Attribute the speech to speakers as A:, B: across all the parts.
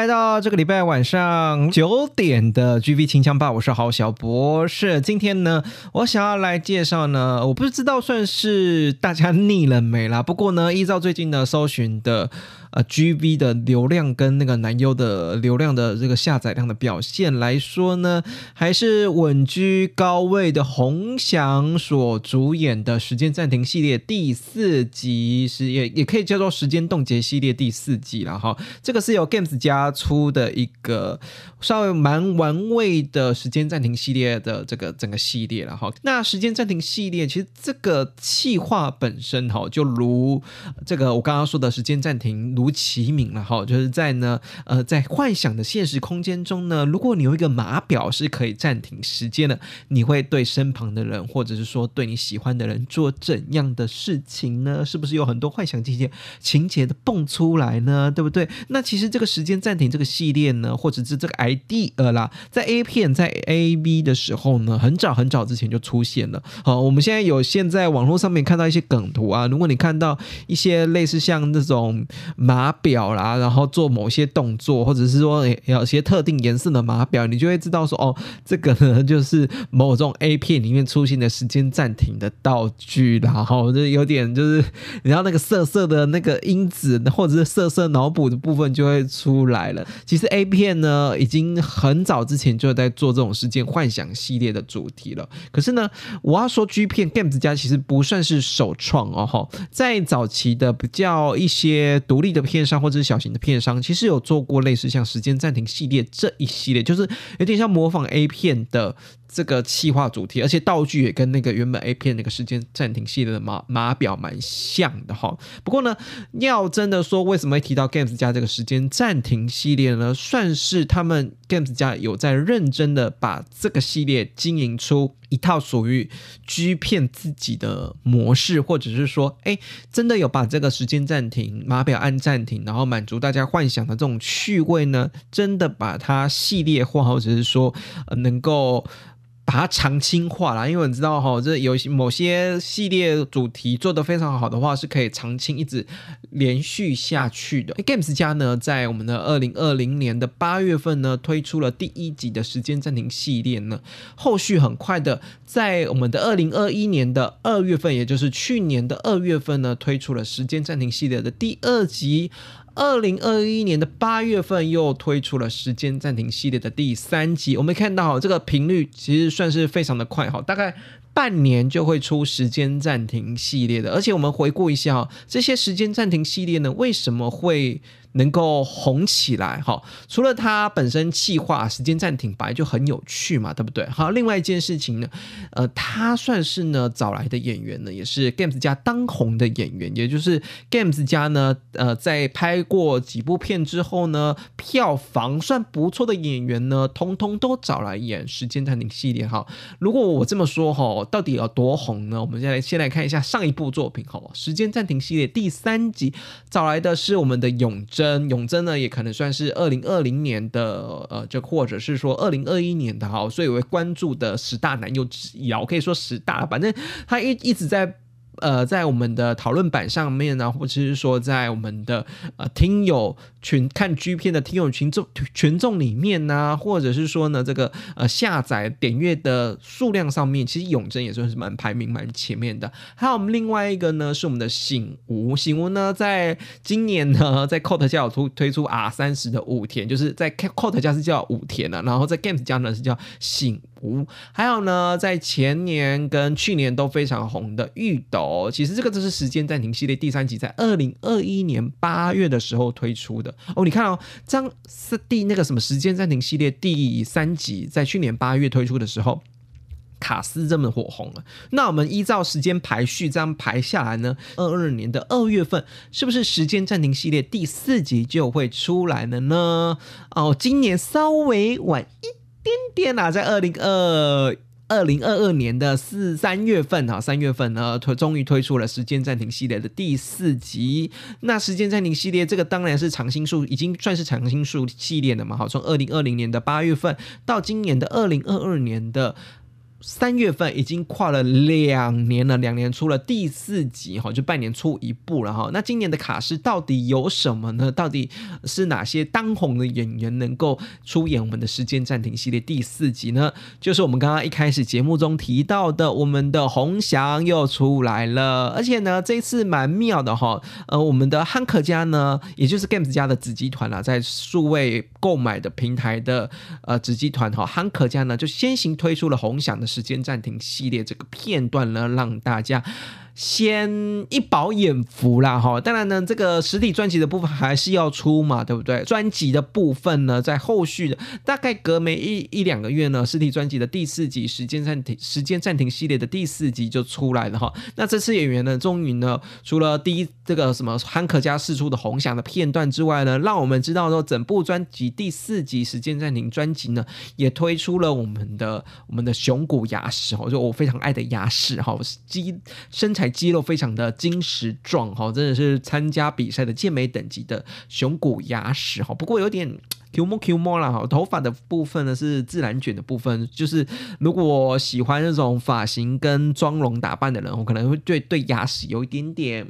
A: 来到这个礼拜晚上九点的 G V 清枪吧，我是郝小博士。今天呢，我想要来介绍呢，我不知道算是大家腻了没啦。不过呢，依照最近的搜寻的。呃，G V 的流量跟那个男优的流量的这个下载量的表现来说呢，还是稳居高位的。洪翔所主演的时间暂停系列第四集是也也可以叫做时间冻结系列第四季了哈。这个是由 Games 家出的一个稍微蛮玩味的时间暂停系列的这个整个系列了哈。那时间暂停系列其实这个气化本身哈，就如这个我刚刚说的时间暂停。如其名了哈，就是在呢，呃，在幻想的现实空间中呢，如果你有一个码表是可以暂停时间的，你会对身旁的人，或者是说对你喜欢的人做怎样的事情呢？是不是有很多幻想情节情节的蹦出来呢？对不对？那其实这个时间暂停这个系列呢，或者是这个 ID 呃啦，在 A 片在 A V 的时候呢，很早很早之前就出现了。好，我们现在有现在网络上面看到一些梗图啊，如果你看到一些类似像那种。码表啦，然后做某些动作，或者是说有些特定颜色的码表，你就会知道说哦，这个呢就是某种 A 片里面出现的时间暂停的道具，然后就有点就是，然后那个色色的那个因子或者是色色脑补的部分就会出来了。其实 A 片呢，已经很早之前就在做这种事件幻想系列的主题了。可是呢，我要说 G 片 Games 家其实不算是首创哦，哈，在早期的比较一些独立的。片商或者是小型的片商，其实有做过类似像时间暂停系列这一系列，就是有点像模仿 A 片的这个气划主题，而且道具也跟那个原本 A 片那个时间暂停系列的码码表蛮像的哈。不过呢，要真的说为什么会提到 Games 家这个时间暂停系列呢？算是他们 Games 家有在认真的把这个系列经营出。一套属于 G 片自己的模式，或者是说，哎，真的有把这个时间暂停码表按暂停，然后满足大家幻想的这种趣味呢？真的把它系列化，或者是说，能够。把它长青化啦，因为你知道哈，这有些某些系列主题做得非常好的话，是可以长青一直连续下去的。Games 家呢，在我们的二零二零年的八月份呢，推出了第一集的时间暂停系列呢，后续很快的，在我们的二零二一年的二月份，也就是去年的二月份呢，推出了时间暂停系列的第二集。二零二一年的八月份又推出了时间暂停系列的第三集，我们看到这个频率其实算是非常的快哈，大概半年就会出时间暂停系列的，而且我们回顾一下哈这些时间暂停系列呢，为什么会？能够红起来哈，除了它本身气化时间暂停本来就很有趣嘛，对不对？好，另外一件事情呢，呃，他算是呢找来的演员呢，也是 Games 家当红的演员，也就是 Games 家呢，呃，在拍过几部片之后呢，票房算不错的演员呢，通通都找来演时间暂停系列哈。如果我这么说哈，到底有多红呢？我们先来先来看一下上一部作品哈，时间暂停系列第三集找来的是我们的永。真永真呢，也可能算是二零二零年的，呃，就或者是说二零二一年的哈，所以我会关注的十大男优之一啊，我可以说十大，反正他一一直在。呃，在我们的讨论版上面呢，或者是说在我们的呃听友群看 G 片的听友群众群众里面呢，或者是说呢，这个呃下载点阅的数量上面，其实永贞也算是蛮排名蛮前面的。还有我们另外一个呢，是我们的醒吾，醒吾呢，在今年呢，在 Coat 家有推推出 R 三十的武田，就是在 Coat 家是叫武田的，然后在 Games 家呢是叫醒。五，还有呢，在前年跟去年都非常红的玉斗，其实这个就是时间暂停系列第三集，在二零二一年八月的时候推出的哦。你看哦，张是第那个什么时间暂停系列第三集，在去年八月推出的时候。卡斯这么火红了。那我们依照时间排序这样排下来呢，二二年的二月份是不是时间暂停系列第四集就会出来了呢？哦，今年稍微晚一点点啊，在二零二。二零二二年的四三月份哈，三月份呢推终于推出了时间暂停系列的第四集。那时间暂停系列这个当然是长青树，已经算是长青树系列了嘛。好，从二零二零年的八月份到今年的二零二二年的。三月份已经跨了两年了，两年出了第四集哈，就半年出一部了哈。那今年的卡司到底有什么呢？到底是哪些当红的演员能够出演我们的时间暂停系列第四集呢？就是我们刚刚一开始节目中提到的，我们的洪翔又出来了，而且呢，这次蛮妙的哈。呃，我们的汉克家呢，也就是 Games 家的子集团啦，在数位购买的平台的呃子集团哈，汉克家呢就先行推出了洪翔的。时间暂停系列这个片段呢，让大家。先一饱眼福啦哈，当然呢，这个实体专辑的部分还是要出嘛，对不对？专辑的部分呢，在后续的大概隔没一一两个月呢，实体专辑的第四集《时间暂停》《时间暂停》系列的第四集就出来了哈。那这次演员呢，终于呢，除了第一这个什么汉克家释出的红响的片段之外呢，让我们知道说，整部专辑第四集《时间暂停》专辑呢，也推出了我们的我们的熊谷牙齿哈，就我非常爱的牙齿哈，基身材。肌肉非常的精实壮哈，真的是参加比赛的健美等级的熊骨牙齿哈，不过有点。Q 摸 Q 摸啦哈，头发的部分呢是自然卷的部分，就是如果喜欢那种发型跟妆容打扮的人，我可能会对对牙齿有一点点，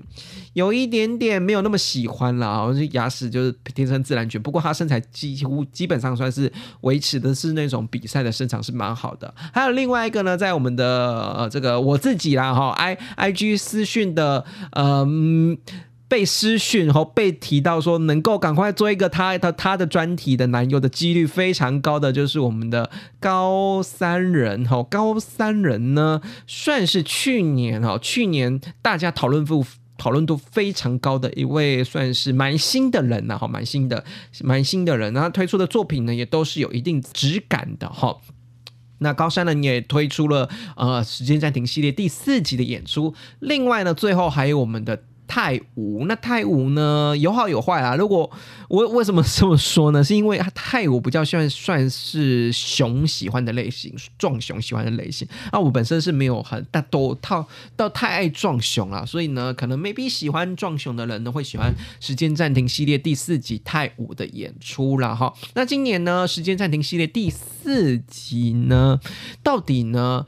A: 有一点点没有那么喜欢啦。我牙齿就是天生自然卷，不过他身材几乎基本上算是维持的是那种比赛的身长是蛮好的。还有另外一个呢，在我们的呃这个我自己啦哈，I I G 私讯的嗯。被私讯后被提到说能够赶快做一个他他他的专题的男友的几率非常高的就是我们的高三人哈高三人呢算是去年哈去年大家讨论度讨论度非常高的一位算是蛮新的人呐哈蛮新的蛮新的人然后推出的作品呢也都是有一定质感的哈那高山人也推出了呃时间暂停系列第四集的演出另外呢最后还有我们的。太武那太武呢有好有坏啊。如果我为什么这么说呢？是因为太武比较算算是熊喜欢的类型，壮熊喜欢的类型。那我本身是没有很大都套到太爱壮熊啊，所以呢，可能 maybe 喜欢壮熊的人呢会喜欢时间暂停系列第四集太武的演出了哈。那今年呢，时间暂停系列第四集呢，到底呢？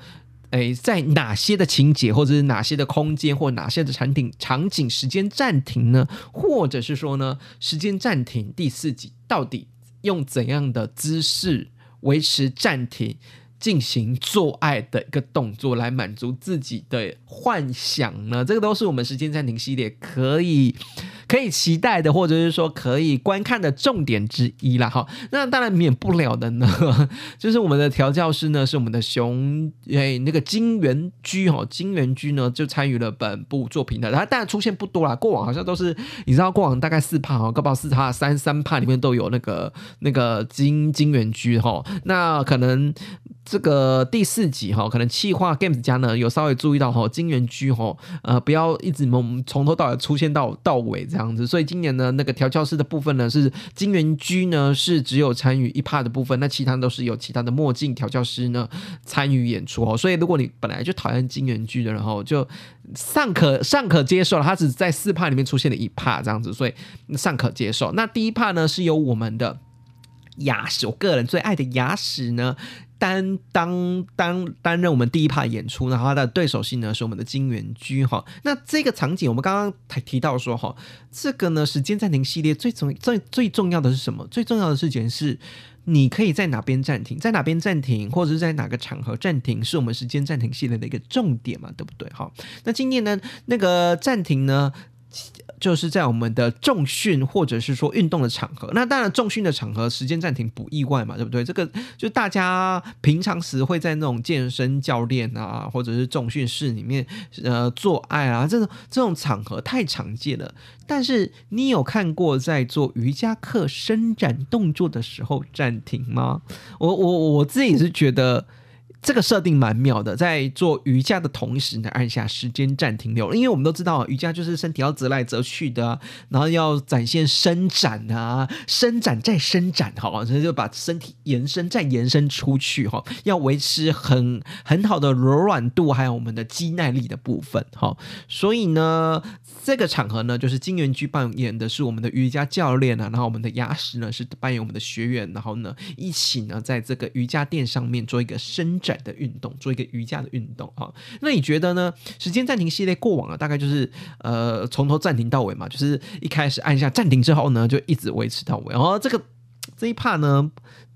A: 诶，在哪些的情节，或者是哪些的空间，或哪些的产品场景时间暂停呢？或者是说呢，时间暂停第四集到底用怎样的姿势维持暂停？进行做爱的一个动作来满足自己的幻想呢？这个都是我们时间暂停系列可以可以期待的，或者是说可以观看的重点之一啦。哈，那当然免不了的呢，就是我们的调教师呢，是我们的熊诶，那个金元居哈，金元居呢就参与了本部作品的，他当然出现不多啦，过往好像都是你知道，过往大概四帕哈，高宝四帕三三帕里面都有那个那个金金元居哈，那可能。这个第四集哈，可能气化 Games 家呢有稍微注意到哈，金元居哈，呃，不要一直从从头到尾出现到到尾这样子，所以今年呢那个调教师的部分呢是金元居呢是只有参与一 part 的部分，那其他都是有其他的墨镜调教师呢参与演出哦，所以如果你本来就讨厌金元居的，然后就尚可尚可接受了，他只在四 part 里面出现了一 part 这样子，所以尚可接受。那第一 part 呢是由我们的牙齿，我个人最爱的牙齿呢。担当担担任我们第一趴演出，然后他的对手戏呢是我们的金元居哈。那这个场景我们刚刚才提到说哈，这个呢时间暂停系列最重最最重要的是什么？最重要的事情是你可以在哪边暂停，在哪边暂停，或者是在哪个场合暂停，是我们时间暂停系列的一个重点嘛，对不对？哈，那今天呢那个暂停呢？就是在我们的重训或者是说运动的场合，那当然重训的场合时间暂停不意外嘛，对不对？这个就大家平常时会在那种健身教练啊，或者是重训室里面呃做爱啊，这种这种场合太常见了。但是你有看过在做瑜伽课伸展动作的时候暂停吗？我我我自己是觉得。这个设定蛮妙的，在做瑜伽的同时呢，按下时间暂停钮，因为我们都知道瑜伽就是身体要折来折去的，然后要展现伸展啊，伸展再伸展，哈，所以就把身体延伸再延伸出去，哈，要维持很很好的柔软度，还有我们的肌耐力的部分，哈，所以呢，这个场合呢，就是金元居扮演的是我们的瑜伽教练啊，然后我们的牙石呢是扮演我们的学员，然后呢一起呢在这个瑜伽垫上面做一个伸展。的运动，做一个瑜伽的运动啊。那你觉得呢？时间暂停系列过往啊，大概就是呃从头暂停到尾嘛，就是一开始按下暂停之后呢，就一直维持到尾。然后这个这一 part 呢，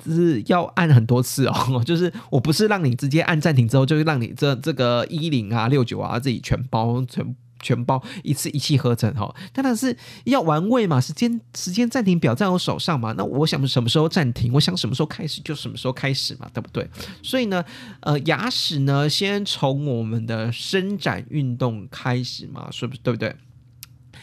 A: 是要按很多次哦，就是我不是让你直接按暂停之后，就是让你这这个一零啊六九啊自己全包全。全包一次一气呵成哈，当然是要玩味嘛，时间时间暂停表在我手上嘛，那我想什么时候暂停，我想什么时候开始就什么时候开始嘛，对不对？所以呢，呃，牙齿呢，先从我们的伸展运动开始嘛，是不是对不对？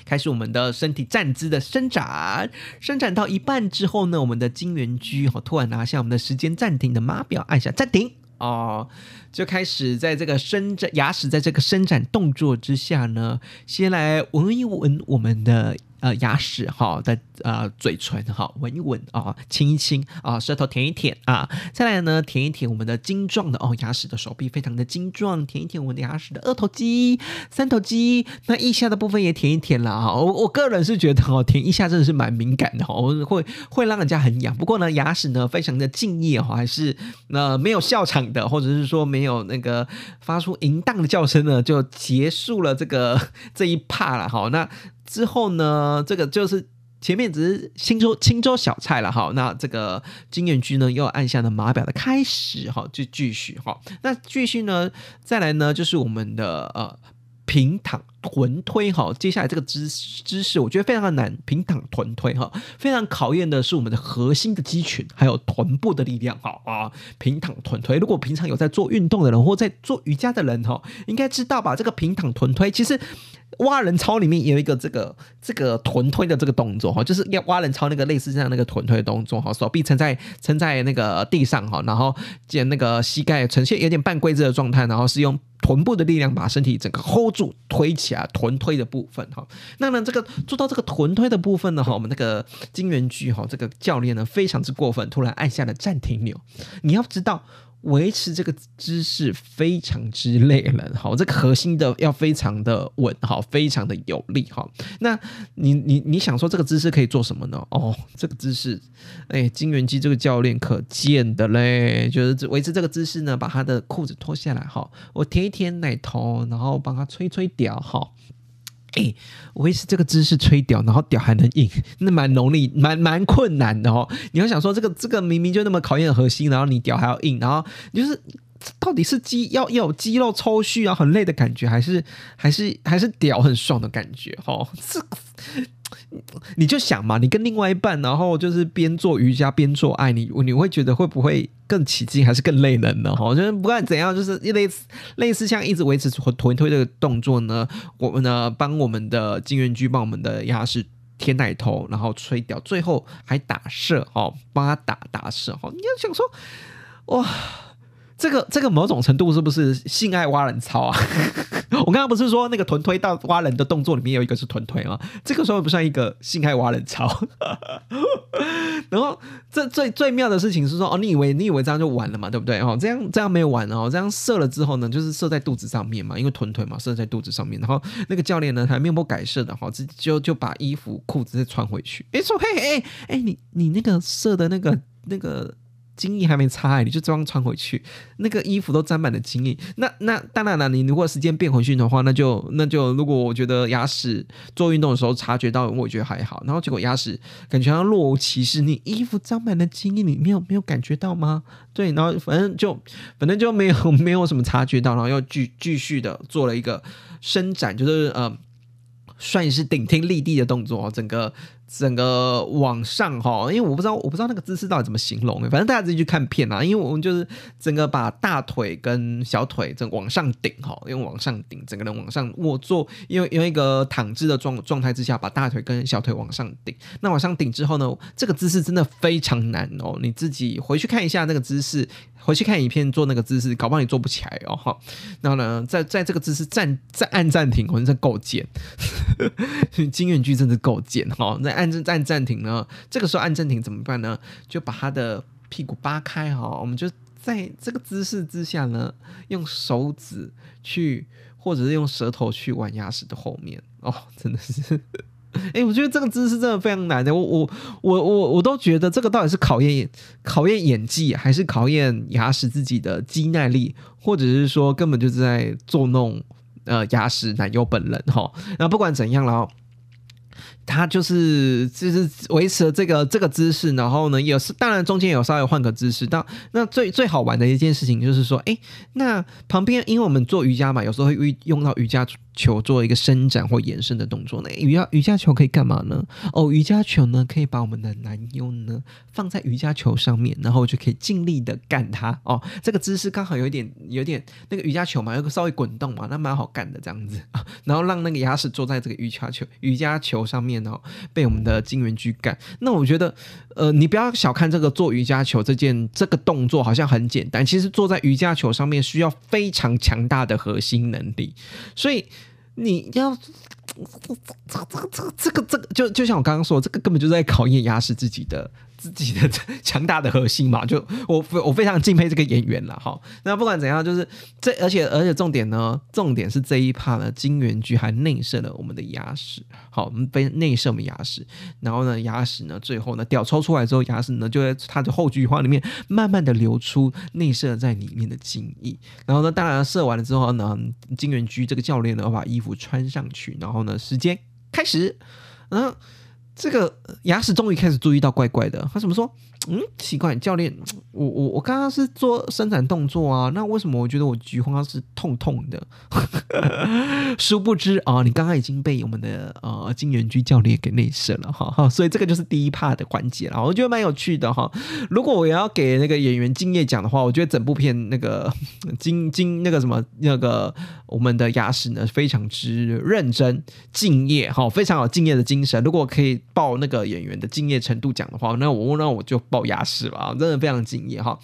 A: 开始我们的身体站姿的伸展，伸展到一半之后呢，我们的金元居哈突然拿下我们的时间暂停的码表，按下暂停。哦，就开始在这个伸展牙齿，在这个伸展动作之下呢，先来闻一闻我们的。呃，牙齿哈的呃嘴唇哈，闻一闻啊，亲一亲啊，舌头舔一舔啊，再来呢，舔一舔我们的精壮的哦牙齿的手臂，非常的精壮，舔一舔我们的牙齿的二头肌、三头肌，那腋下的部分也舔一舔了哈。我我个人是觉得哦，舔腋下真的是蛮敏感的哦，会会让人家很痒。不过呢，牙齿呢非常的敬业哈，还是那没有笑场的，或者是说没有那个发出淫荡的叫声呢，就结束了这个 这一趴了哈。那。之后呢，这个就是前面只是青州青州小菜了哈。那这个金元居呢，又按下了码表的开始哈，就继续哈。那继续呢，再来呢，就是我们的呃平躺。臀推哈，接下来这个姿姿势我觉得非常的难，平躺臀推哈，非常考验的是我们的核心的肌群，还有臀部的力量哈啊，平躺臀推，如果平常有在做运动的人或在做瑜伽的人哈，应该知道吧？这个平躺臀推其实蛙人操里面有一个这个这个臀推的这个动作哈，就是要蛙人操那个类似这样那个臀推的动作哈，手臂撑在撑在那个地上哈，然后见那个膝盖呈现有点半跪姿的状态，然后是用臀部的力量把身体整个 hold 住推起。来，臀推的部分哈，那呢，这个做到这个臀推的部分呢，哈，我们那个金元居哈，这个教练呢非常之过分，突然按下了暂停钮。你要知道，维持这个姿势非常之累了，好，这个核心的要非常的稳，好，非常的有力，好。那你你你想说这个姿势可以做什么呢？哦，这个姿势，哎，金元基这个教练可见的嘞，就是维持这个姿势呢，把他的裤子脱下来，哈，我舔一舔奶头，然后帮他吹吹屌，哈。哎，维持这个姿势吹屌，然后屌还能硬，那蛮容易，蛮蛮困难的哦。你要想说，这个这个明明就那么考验核心，然后你屌还要硬，然后就是到底是肌要要有肌肉抽蓄啊，很累的感觉，还是还是还是屌很爽的感觉？哦，这。你就想嘛，你跟另外一半，然后就是边做瑜伽边做爱，你你会觉得会不会更起劲，还是更累人呢？哈，就是不管怎样，就是类似类似像一直维持臀臀推这个动作呢，我们呢帮我们的金元居帮我们的牙齿贴奶头，然后吹掉，最后还打射，哦，帮他打打射，哦，你要想说，哇。这个这个某种程度是不是性爱挖人操啊？我刚刚不是说那个臀推到挖人的动作里面有一个是臀推吗？这个时候不算一个性爱挖人操。然后这最最妙的事情是说，哦，你以为你以为这样就完了嘛，对不对？哦，这样这样没有完哦，这样射了之后呢，就是射在肚子上面嘛，因为臀推嘛，射在肚子上面。然后那个教练呢，还面不改色的哈，直就就把衣服裤子再穿回去。哎，说嘿哎哎，你你那个射的那个那个。精液还没擦，你就这样穿回去，那个衣服都沾满了精液。那那当然了，你如果时间变回去的话，那就那就如果我觉得牙齿做运动的时候察觉到，我觉得还好。然后结果牙齿感觉像若无其事，你衣服沾满了精液，你没有没有感觉到吗？对，然后反正就反正就没有没有什么察觉到，然后又继继续的做了一个伸展，就是呃算是顶天立地的动作，整个。整个往上哈，因为我不知道我不知道那个姿势到底怎么形容，反正大家自己去看片啊。因为我们就是整个把大腿跟小腿整往上顶哈，用往上顶，整个人往上卧坐，因为用一个躺姿的状状态之下，把大腿跟小腿往上顶。那往上顶之后呢，这个姿势真的非常难哦，你自己回去看一下那个姿势。回去看影片做那个姿势，搞不好你做不起来哦哈。然后呢，在在这个姿势暂在按暂停，可能在够贱。金元剧真的够贱哈。在按按暂停呢，这个时候按暂停怎么办呢？就把他的屁股扒开哈。我们就在这个姿势之下呢，用手指去，或者是用舌头去玩牙齿的后面哦，真的是。哎，我觉得这个姿势真的非常难的。我我我我我都觉得这个到底是考验考验演技，还是考验牙齿自己的肌耐力，或者是说根本就是在作弄呃牙齿男友本人哈？那不管怎样了。他就是就是维持了这个这个姿势，然后呢，也是当然中间有稍微换个姿势。当那最最好玩的一件事情就是说，哎，那旁边因为我们做瑜伽嘛，有时候会用到瑜伽球做一个伸展或延伸的动作。那瑜伽瑜伽球可以干嘛呢？哦，瑜伽球呢可以把我们的男优呢放在瑜伽球上面，然后就可以尽力的干它。哦，这个姿势刚好有点有点那个瑜伽球嘛，有个稍微滚动嘛，那蛮好干的这样子。然后让那个牙齿坐在这个瑜伽球瑜伽球上面。然后被我们的金元居干，那我觉得，呃，你不要小看这个做瑜伽球这件这个动作，好像很简单，其实坐在瑜伽球上面需要非常强大的核心能力，所以你要这这这这这个这个，就就像我刚刚说，这个根本就在考验牙齿自己的。自己的强大的核心嘛，就我我非常敬佩这个演员了哈。那不管怎样，就是这而且而且重点呢，重点是这一趴呢，金元居还内射了我们的牙齿。好，我们被内射我们牙齿，然后呢，牙齿呢，最后呢，屌抽出来之后，牙齿呢就在它的后菊花里面慢慢的流出内射在里面的精液。然后呢，当然射完了之后呢，金元居这个教练呢把衣服穿上去，然后呢，时间开始，嗯。这个牙齿终于开始注意到怪怪的，他怎么说？嗯，奇怪，教练，我我我刚刚是做伸展动作啊，那为什么我觉得我菊花是痛痛的？殊不知啊，你刚刚已经被我们的呃金元居教练给内射了哈哈，所以这个就是第一 part 的环节了，我觉得蛮有趣的哈。如果我要给那个演员敬业奖的话，我觉得整部片那个金金那个什么那个我们的牙齿呢，非常之认真敬业哈，非常有敬业的精神。如果可以报那个演员的敬业程度讲的话，那我那我就。报牙齿吧，真的非常敬业哈。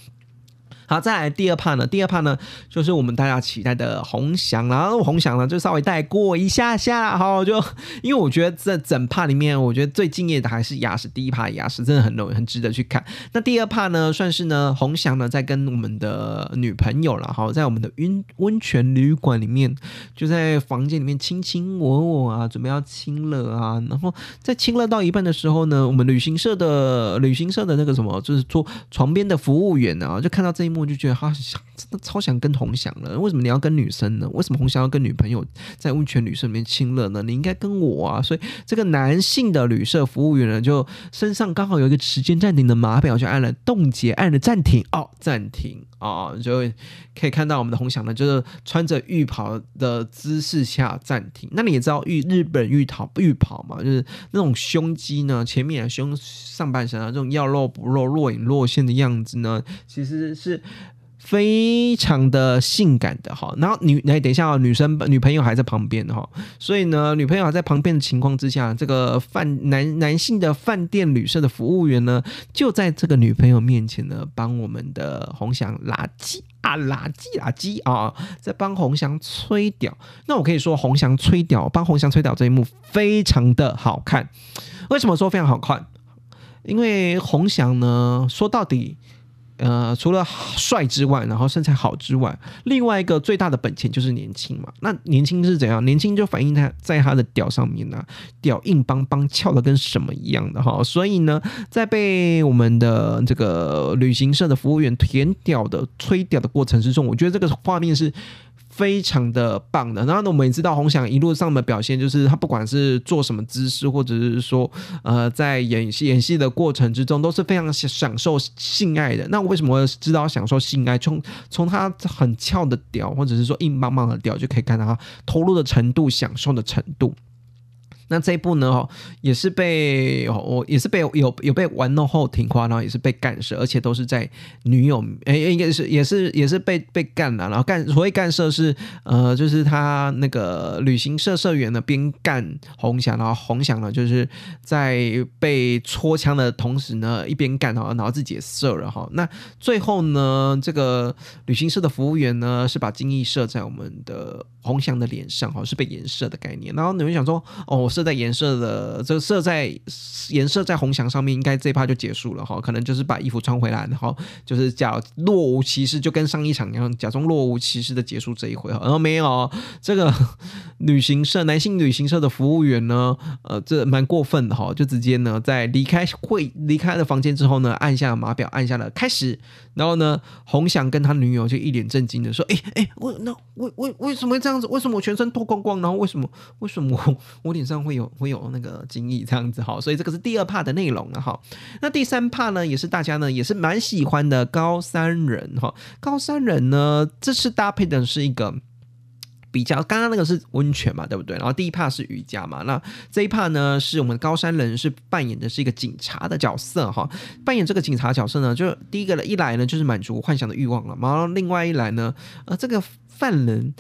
A: 好，再来第二趴呢？第二趴呢，就是我们大家期待的红翔然后红翔呢，就稍微带过一下下，好，就因为我觉得这整趴里面，我觉得最敬业的还是牙齿。第一趴牙齿真的很容很值得去看。那第二趴呢，算是呢，红翔呢在跟我们的女朋友了，好，在我们的温温泉旅馆里面，就在房间里面卿卿我我啊，准备要亲了啊。然后在亲了到一半的时候呢，我们旅行社的旅行社的那个什么，就是做床边的服务员啊，就看到这一幕。我就觉得他想真的超想跟红翔了。为什么你要跟女生呢？为什么红翔要跟女朋友在温泉旅社里面亲热呢？你应该跟我啊！所以这个男性的旅社服务员呢，就身上刚好有一个时间暂停的码表，就按了冻结，按了暂停哦，暂停啊，就可以看到我们的红翔呢，就是穿着浴袍的姿势下暂停。那你也知道浴日本浴袍浴袍嘛，就是那种胸肌呢，前面胸上半身啊，这种要露不露、若隐若现的样子呢。其实是非常的性感的哈，然后女来等一下啊，女生女朋友还在旁边哈，所以呢，女朋友还在旁边的情况之下，这个饭男男性的饭店旅社的服务员呢，就在这个女朋友面前呢，帮我们的红翔拉鸡啊，拉鸡拉鸡啊，在帮红翔吹屌。那我可以说，红翔吹屌，帮红翔吹屌这一幕非常的好看。为什么说非常好看？因为红翔呢，说到底。呃，除了帅之外，然后身材好之外，另外一个最大的本钱就是年轻嘛。那年轻是怎样？年轻就反映他在他的屌上面呢，屌硬邦邦，翘的跟什么一样的哈。所以呢，在被我们的这个旅行社的服务员舔屌的吹屌的过程之中，我觉得这个画面是。非常的棒的，然后呢，我们也知道红翔一路上的表现，就是他不管是做什么姿势，或者是说，呃，在演戏演戏的过程之中，都是非常享受性爱的。那为什么知道享受性爱？从从他很翘的屌，或者是说硬邦邦的屌，就可以看到他投入的程度、享受的程度。那这一部呢，也是被我也是被有有被玩弄后挺花，然后也是被干涉，而且都是在女友哎，应该是也是也是被被干了，然后干所谓干涉是呃，就是他那个旅行社社员呢边干红翔，然后红翔呢就是在被戳枪的同时呢一边干，然后然后自己也射了哈。那最后呢，这个旅行社的服务员呢是把精液射在我们的红翔的脸上哈，是被颜射的概念。然后你们想说哦。我射在颜色的这个射在颜色在红墙上面，应该这一趴就结束了哈。可能就是把衣服穿回来，然后就是假若无其事，就跟上一场一样，假装若无其事的结束这一回哈。然后没有这个旅行社男性旅行社的服务员呢，呃，这蛮过分的哈，就直接呢在离开会离开了房间之后呢，按下了码表，按下了开始。然后呢，洪翔跟他女友就一脸震惊的说：“哎哎，我那为为为什么这样子？为什么我全身脱光光？然后为什么为什么我脸上会有会有那个精液这样子？哈，所以这个是第二 part 的内容了哈。那第三 part 呢，也是大家呢也是蛮喜欢的高山人哈。高山人呢，这次搭配的是一个。”比较刚刚那个是温泉嘛，对不对？然后第一 part 是瑜伽嘛，那这一 part 呢是我们高山人是扮演的是一个警察的角色哈。扮演这个警察角色呢，就第一个一来呢就是满足幻想的欲望了，然后另外一来呢，呃，这个犯人。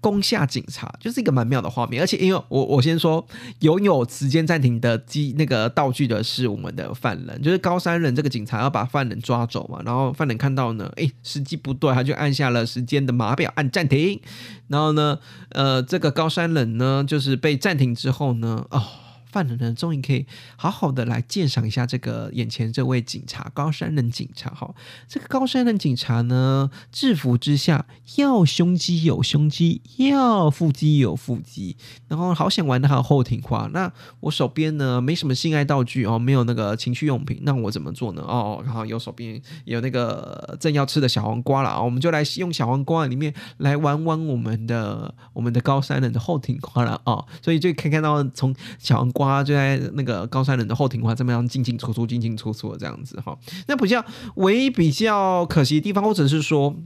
A: 攻下警察就是一个蛮妙的画面，而且因为我我先说拥有时间暂停的机那个道具的是我们的犯人，就是高山人这个警察要把犯人抓走嘛，然后犯人看到呢，哎，时机不对，他就按下了时间的码表按暂停，然后呢，呃，这个高山人呢就是被暂停之后呢，哦。犯人呢，终于可以好好的来鉴赏一下这个眼前这位警察高山人警察哈。这个高山人警察呢，制服之下要胸肌有胸肌，要腹肌有腹肌，然后好想玩的还有后庭花。那我手边呢没什么性爱道具哦，没有那个情趣用品，那我怎么做呢？哦，然后有手边有那个正要吃的小黄瓜了啊，我们就来用小黄瓜里面来玩玩我们的我们的高山人的后庭花了啊。所以就可以看到从小黄。瓜就在那个高山人的后庭花这么样进进出出进进出出这样子哈，那比较唯一比较可惜的地方，或者是说。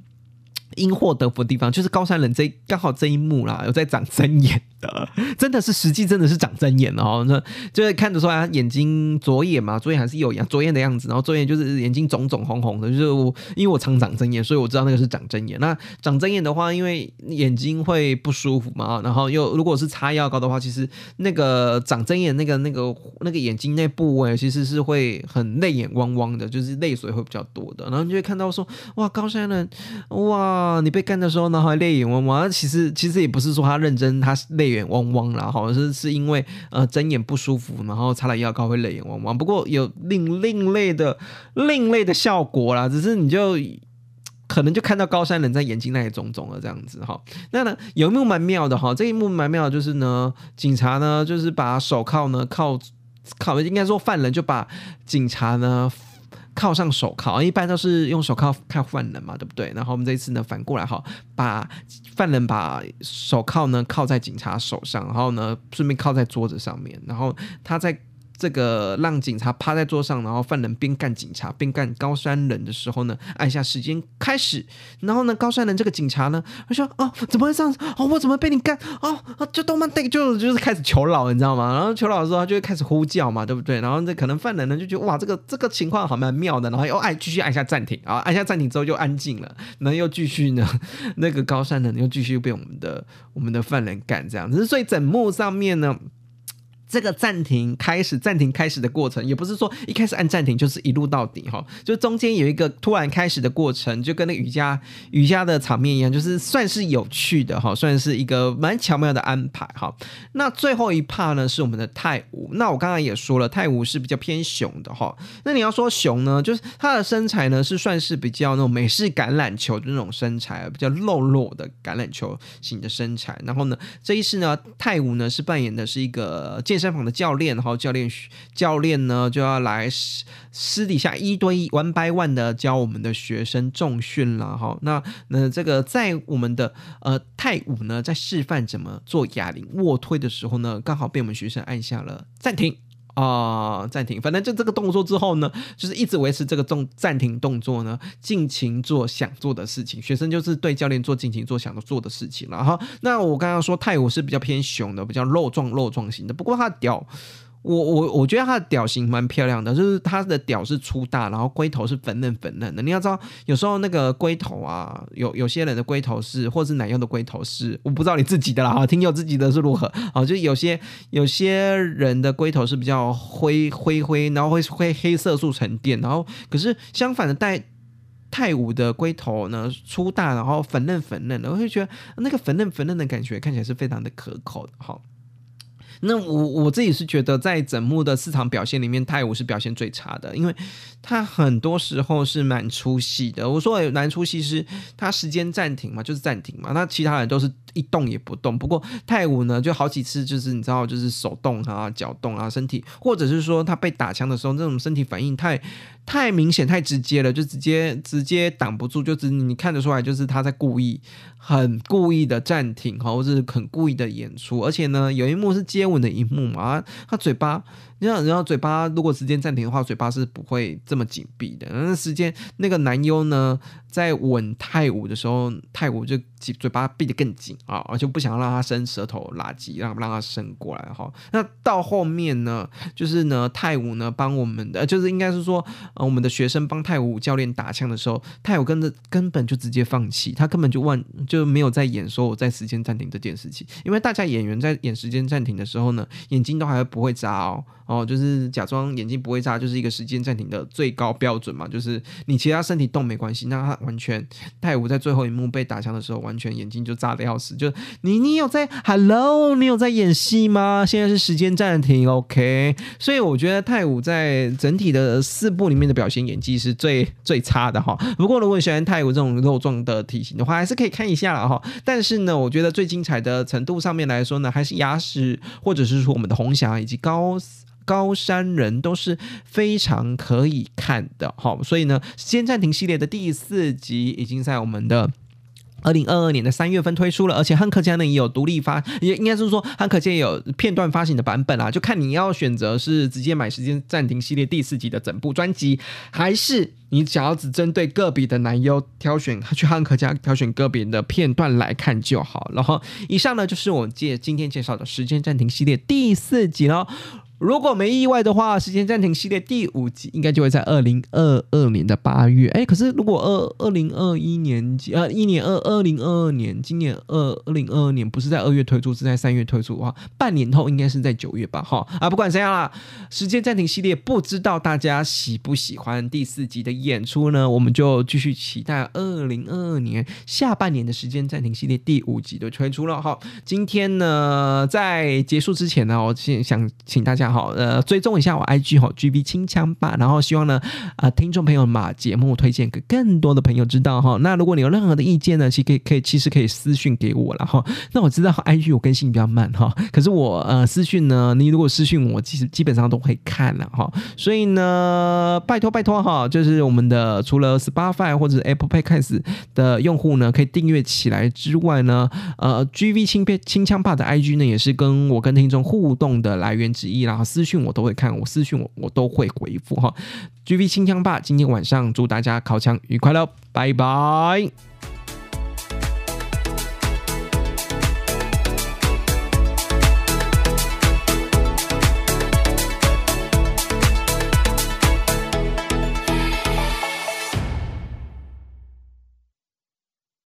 A: 因祸得福的地方就是高山人这刚好这一幕啦，有在长真眼的，真的是实际真的是长真眼哦，那就是看得出来眼睛左眼嘛，左眼还是右眼，左眼的样子，然后左眼就是眼睛肿肿红红的，就是我因为我常长真眼，所以我知道那个是长真眼。那长真眼的话，因为眼睛会不舒服嘛，然后又如果是擦药膏的话，其实那个长真眼那个那个那个眼睛那部位其实是会很泪眼汪汪的，就是泪水会比较多的，然后你就会看到说哇高山人哇。你被干的时候呢，还泪眼汪汪。其实其实也不是说他认真，他泪眼汪汪啦，好像是是因为呃睁眼不舒服，然后擦了药膏会泪眼汪汪。不过有另另类的另类的效果啦，只是你就可能就看到高山人在眼睛那里肿肿了这样子哈。那呢有一幕蛮妙的哈，这一幕蛮妙的就是呢，警察呢就是把手铐呢铐铐，应该说犯人就把警察呢。铐上手铐，一般都是用手铐铐犯人嘛，对不对？然后我们这一次呢，反过来哈，把犯人把手铐呢铐在警察手上，然后呢顺便铐在桌子上面，然后他在。这个让警察趴在桌上，然后犯人边干警察边干高山人的时候呢，按下时间开始。然后呢，高山人这个警察呢，他说：“哦，怎么会这样子？哦，我怎么被你干？哦，就动漫对，就就是开始求饶，你知道吗？然后求饶的时候，他就会开始呼叫嘛，对不对？然后这可能犯人呢就觉得哇，这个这个情况好蛮妙的，然后又按继续按下暂停，然后按下暂停之后就安静了，然后又继续呢，那个高山人又继续被我们的我们的犯人干这样子。所以整幕上面呢。这个暂停开始，暂停开始的过程，也不是说一开始按暂停就是一路到底哈，就中间有一个突然开始的过程，就跟那瑜伽瑜伽的场面一样，就是算是有趣的哈，算是一个蛮巧妙的安排哈。那最后一帕呢是我们的泰舞，那我刚刚也说了，泰舞是比较偏熊的哈。那你要说熊呢，就是他的身材呢是算是比较那种美式橄榄球的那种身材，比较肉肉的橄榄球型的身材。然后呢，这一次呢，泰舞呢是扮演的是一个健身房的教练，然后教练教练呢就要来私私底下一对一 one by one 的教我们的学生重训了哈。那那这个在我们的呃泰舞呢在示范怎么做哑铃卧推的时候呢，刚好被我们学生按下了暂停。啊，暂停，反正就这个动作之后呢，就是一直维持这个动暂停动作呢，尽情做想做的事情。学生就是对教练做尽情做想做的事情了哈。那我刚刚说泰舞是比较偏雄的，比较肉壮肉壮型的，不过他屌。我我我觉得它的屌型蛮漂亮的，就是它的屌是粗大，然后龟头是粉嫩粉嫩的。你要知道，有时候那个龟头啊，有有些人的龟头是，或是奶油的龟头是，我不知道你自己的啦哈，听友自己的是如何啊？就有些有些人的龟头是比较灰灰灰，然后会会黑色素沉淀，然后可是相反的带泰武的龟头呢粗大，然后粉嫩粉嫩的，我会觉得那个粉嫩粉嫩的感觉看起来是非常的可口的哈。那我我自己是觉得，在整幕的四场表现里面，泰武是表现最差的，因为他很多时候是蛮出戏的。我说蛮出戏是他时间暂停嘛，就是暂停嘛。那其他人都是一动也不动。不过泰武呢，就好几次就是你知道，就是手动啊、脚动啊、身体，或者是说他被打枪的时候，那种身体反应太太明显、太直接了，就直接直接挡不住，就只你看得出来，就是他在故意。很故意的暂停，或者是很故意的演出，而且呢，有一幕是接吻的一幕嘛，他嘴巴。你然后嘴巴如果时间暂停的话，嘴巴是不会这么紧闭的。那时间那个男优呢，在吻泰武的时候，泰武就嘴巴闭得更紧啊，而且不想让他伸舌头垃圾，让让他伸过来哈。那到后面呢，就是呢，泰武呢帮我们的，就是应该是说，呃，我们的学生帮泰武教练打枪的时候，泰武跟着根本就直接放弃，他根本就忘就没有在演说我在时间暂停这件事情，因为大家演员在演时间暂停的时候呢，眼睛都还不会眨哦。哦，就是假装眼睛不会眨，就是一个时间暂停的最高标准嘛。就是你其他身体动没关系，那他完全泰武在最后一幕被打枪的时候，完全眼睛就眨的要死。就你你有在 Hello，你有在演戏吗？现在是时间暂停，OK。所以我觉得泰武在整体的四部里面的表现演技是最最差的哈。不过如果你喜欢泰武这种肉壮的体型的话，还是可以看一下了哈。但是呢，我觉得最精彩的程度上面来说呢，还是牙齿或者是说我们的红霞以及高。高山人都是非常可以看的，好，所以呢，时间暂停系列的第四集已经在我们的二零二二年的三月份推出了，而且汉克家呢也有独立发，也应该是说汉克家也有片段发行的版本啊，就看你要选择是直接买时间暂停系列第四集的整部专辑，还是你想要只针对个别的男优挑选去汉克家挑选个别的片段来看就好。然后以上呢就是我介今天介绍的时间暂停系列第四集喽。如果没意外的话，时间暂停系列第五集应该就会在二零二二年的八月。哎，可是如果二二零二一年呃一年二二零二二年，今年二二零二二年不是在二月推出，是在三月推出的话，半年后应该是在九月吧？哈啊，不管怎样啦，时间暂停系列不知道大家喜不喜欢第四集的演出呢？我们就继续期待二零二二年下半年的时间暂停系列第五集的推出了。哈，今天呢，在结束之前呢，我先想请大家。好，呃，追踪一下我 IG 哈，GB 清枪吧。然后希望呢，啊，听众朋友把节目推荐给更多的朋友知道哈。那如果你有任何的意见呢，其实可以可以，其实可以私讯给我了哈。那我知道 IG 我更新比较慢哈，可是我呃私讯呢，你如果私讯我，其实基本上都会看了哈。所以呢，拜托拜托哈，就是我们的除了 Spotify 或者 Apple Podcast 的用户呢，可以订阅起来之外呢，呃，GB 清清枪吧的 IG 呢，也是跟我跟听众互动的来源之一啦。私讯我都会看，我私讯我我都会回复哈。G V 清枪吧，今天晚上祝大家考枪愉快喽，拜拜。